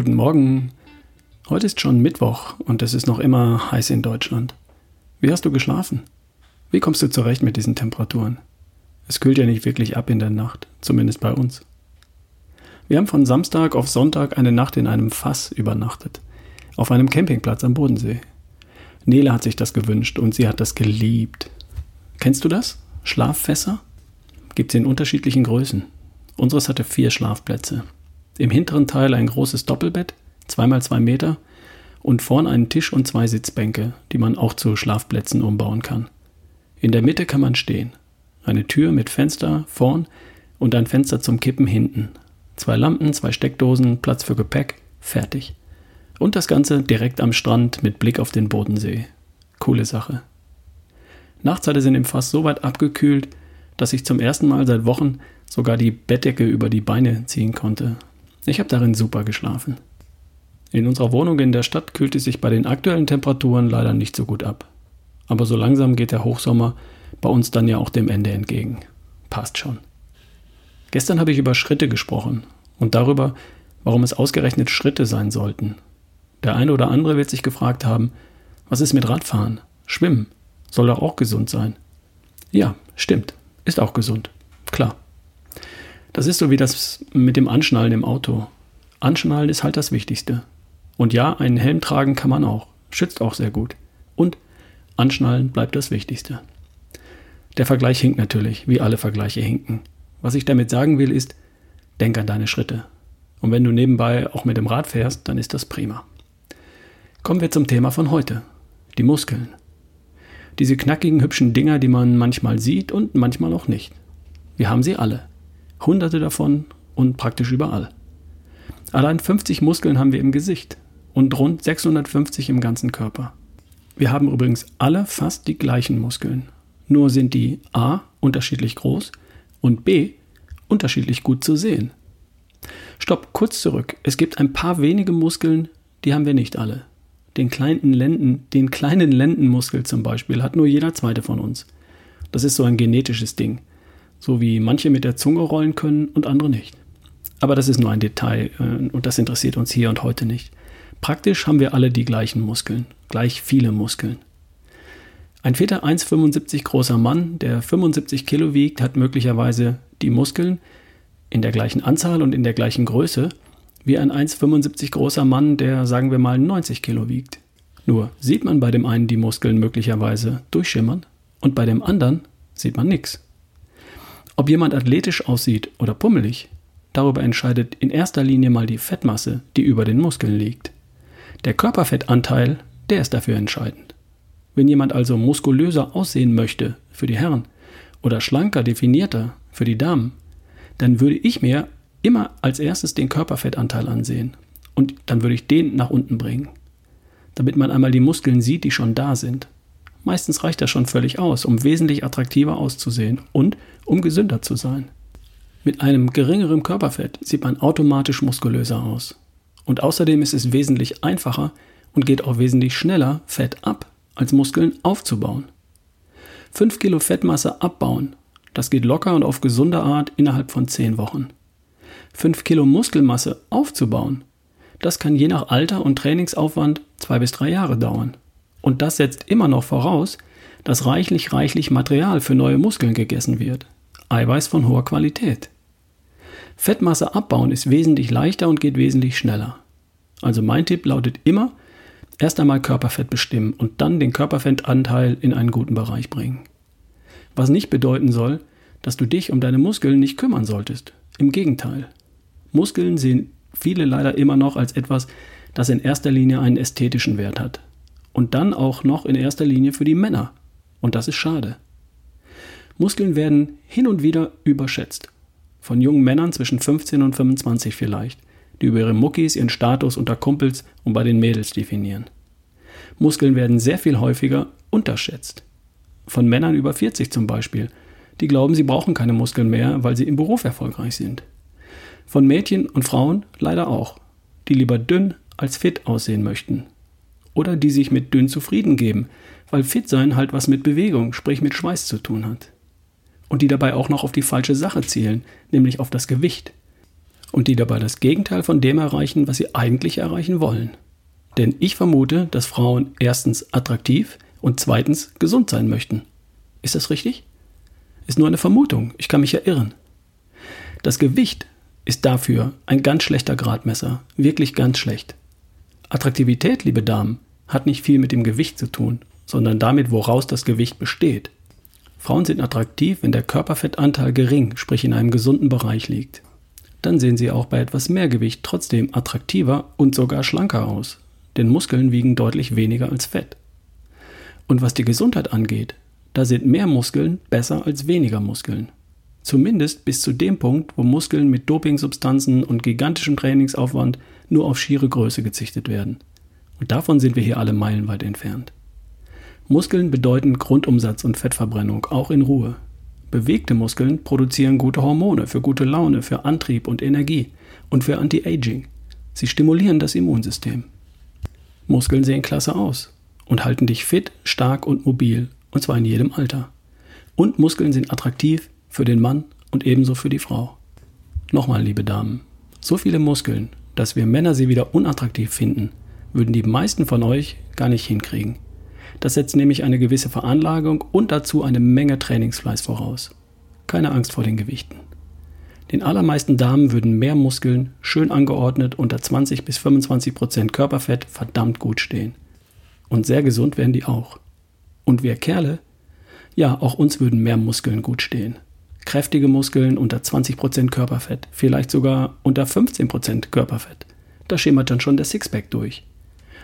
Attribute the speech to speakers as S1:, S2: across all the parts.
S1: Guten Morgen. Heute ist schon Mittwoch und es ist noch immer heiß in Deutschland. Wie hast du geschlafen? Wie kommst du zurecht mit diesen Temperaturen? Es kühlt ja nicht wirklich ab in der Nacht, zumindest bei uns. Wir haben von Samstag auf Sonntag eine Nacht in einem Fass übernachtet, auf einem Campingplatz am Bodensee. Nele hat sich das gewünscht und sie hat das geliebt. Kennst du das? Schlaffässer? Gibt es in unterschiedlichen Größen. Unseres hatte vier Schlafplätze. Im hinteren Teil ein großes Doppelbett, zweimal zwei Meter, und vorn einen Tisch und zwei Sitzbänke, die man auch zu Schlafplätzen umbauen kann. In der Mitte kann man stehen. Eine Tür mit Fenster vorn und ein Fenster zum Kippen hinten. Zwei Lampen, zwei Steckdosen, Platz für Gepäck, fertig. Und das Ganze direkt am Strand mit Blick auf den Bodensee. Coole Sache. Nachts hatte sie im Fass so weit abgekühlt, dass ich zum ersten Mal seit Wochen sogar die Bettdecke über die Beine ziehen konnte. Ich habe darin super geschlafen. In unserer Wohnung in der Stadt kühlt es sich bei den aktuellen Temperaturen leider nicht so gut ab. Aber so langsam geht der Hochsommer bei uns dann ja auch dem Ende entgegen. Passt schon. Gestern habe ich über Schritte gesprochen und darüber, warum es ausgerechnet Schritte sein sollten. Der eine oder andere wird sich gefragt haben, was ist mit Radfahren? Schwimmen? Soll doch auch gesund sein. Ja, stimmt. Ist auch gesund. Klar. Das ist so wie das mit dem Anschnallen im Auto. Anschnallen ist halt das Wichtigste. Und ja, einen Helm tragen kann man auch. Schützt auch sehr gut. Und Anschnallen bleibt das Wichtigste. Der Vergleich hinkt natürlich, wie alle Vergleiche hinken. Was ich damit sagen will, ist, denk an deine Schritte. Und wenn du nebenbei auch mit dem Rad fährst, dann ist das prima. Kommen wir zum Thema von heute. Die Muskeln. Diese knackigen, hübschen Dinger, die man manchmal sieht und manchmal auch nicht. Wir haben sie alle. Hunderte davon und praktisch überall. Allein 50 Muskeln haben wir im Gesicht und rund 650 im ganzen Körper. Wir haben übrigens alle fast die gleichen Muskeln. Nur sind die A unterschiedlich groß und B unterschiedlich gut zu sehen. Stopp, kurz zurück. Es gibt ein paar wenige Muskeln, die haben wir nicht alle. Den kleinen Lenden, den kleinen Lendenmuskel zum Beispiel hat nur jeder zweite von uns. Das ist so ein genetisches Ding. So wie manche mit der Zunge rollen können und andere nicht. Aber das ist nur ein Detail äh, und das interessiert uns hier und heute nicht. Praktisch haben wir alle die gleichen Muskeln, gleich viele Muskeln. Ein Väter 1,75 großer Mann, der 75 Kilo wiegt, hat möglicherweise die Muskeln in der gleichen Anzahl und in der gleichen Größe wie ein 1,75 großer Mann, der sagen wir mal 90 Kilo wiegt. Nur sieht man bei dem einen die Muskeln möglicherweise durchschimmern und bei dem anderen sieht man nichts. Ob jemand athletisch aussieht oder pummelig, darüber entscheidet in erster Linie mal die Fettmasse, die über den Muskeln liegt. Der Körperfettanteil, der ist dafür entscheidend. Wenn jemand also muskulöser aussehen möchte für die Herren oder schlanker, definierter für die Damen, dann würde ich mir immer als erstes den Körperfettanteil ansehen und dann würde ich den nach unten bringen, damit man einmal die Muskeln sieht, die schon da sind. Meistens reicht das schon völlig aus, um wesentlich attraktiver auszusehen und um gesünder zu sein. Mit einem geringeren Körperfett sieht man automatisch muskulöser aus. Und außerdem ist es wesentlich einfacher und geht auch wesentlich schneller, Fett ab, als Muskeln aufzubauen. 5 Kilo Fettmasse abbauen, das geht locker und auf gesunde Art innerhalb von 10 Wochen. 5 Kilo Muskelmasse aufzubauen, das kann je nach Alter und Trainingsaufwand zwei bis drei Jahre dauern. Und das setzt immer noch voraus, dass reichlich, reichlich Material für neue Muskeln gegessen wird. Eiweiß von hoher Qualität. Fettmasse abbauen ist wesentlich leichter und geht wesentlich schneller. Also mein Tipp lautet immer, erst einmal Körperfett bestimmen und dann den Körperfettanteil in einen guten Bereich bringen. Was nicht bedeuten soll, dass du dich um deine Muskeln nicht kümmern solltest. Im Gegenteil. Muskeln sehen viele leider immer noch als etwas, das in erster Linie einen ästhetischen Wert hat. Und dann auch noch in erster Linie für die Männer. Und das ist schade. Muskeln werden hin und wieder überschätzt. Von jungen Männern zwischen 15 und 25 vielleicht, die über ihre Muckis ihren Status unter Kumpels und bei den Mädels definieren. Muskeln werden sehr viel häufiger unterschätzt. Von Männern über 40 zum Beispiel, die glauben, sie brauchen keine Muskeln mehr, weil sie im Beruf erfolgreich sind. Von Mädchen und Frauen leider auch, die lieber dünn als fit aussehen möchten. Oder die sich mit dünn zufrieden geben, weil fit sein halt was mit Bewegung, sprich mit Schweiß zu tun hat. Und die dabei auch noch auf die falsche Sache zielen, nämlich auf das Gewicht. und die dabei das Gegenteil von dem erreichen, was sie eigentlich erreichen wollen. Denn ich vermute, dass Frauen erstens attraktiv und zweitens gesund sein möchten. Ist das richtig? Ist nur eine Vermutung, ich kann mich ja irren. Das Gewicht ist dafür ein ganz schlechter Gradmesser, wirklich ganz schlecht. Attraktivität, liebe Damen, hat nicht viel mit dem Gewicht zu tun, sondern damit, woraus das Gewicht besteht. Frauen sind attraktiv, wenn der Körperfettanteil gering, sprich in einem gesunden Bereich liegt. Dann sehen sie auch bei etwas mehr Gewicht trotzdem attraktiver und sogar schlanker aus, denn Muskeln wiegen deutlich weniger als Fett. Und was die Gesundheit angeht, da sind mehr Muskeln besser als weniger Muskeln. Zumindest bis zu dem Punkt, wo Muskeln mit Dopingsubstanzen und gigantischem Trainingsaufwand nur auf schiere Größe gezüchtet werden. Und davon sind wir hier alle meilenweit entfernt. Muskeln bedeuten Grundumsatz und Fettverbrennung, auch in Ruhe. Bewegte Muskeln produzieren gute Hormone für gute Laune, für Antrieb und Energie und für Anti-Aging. Sie stimulieren das Immunsystem. Muskeln sehen klasse aus und halten dich fit, stark und mobil, und zwar in jedem Alter. Und Muskeln sind attraktiv für den Mann und ebenso für die Frau. Nochmal, liebe Damen, so viele Muskeln, dass wir Männer sie wieder unattraktiv finden, würden die meisten von euch gar nicht hinkriegen. Das setzt nämlich eine gewisse Veranlagung und dazu eine Menge Trainingsfleiß voraus. Keine Angst vor den Gewichten. Den allermeisten Damen würden mehr Muskeln, schön angeordnet unter 20 bis 25 Prozent Körperfett verdammt gut stehen. Und sehr gesund wären die auch. Und wir Kerle? Ja, auch uns würden mehr Muskeln gut stehen kräftige Muskeln unter 20% Körperfett, vielleicht sogar unter 15% Körperfett. Da schimmert dann schon der Sixpack durch.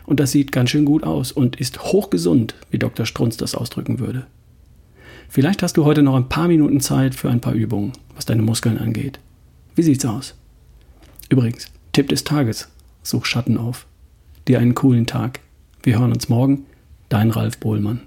S1: Und das sieht ganz schön gut aus und ist hochgesund, wie Dr. Strunz das ausdrücken würde. Vielleicht hast du heute noch ein paar Minuten Zeit für ein paar Übungen, was deine Muskeln angeht. Wie sieht's aus? Übrigens, Tipp des Tages: Such Schatten auf. Dir einen coolen Tag. Wir hören uns morgen. Dein Ralf Bohlmann.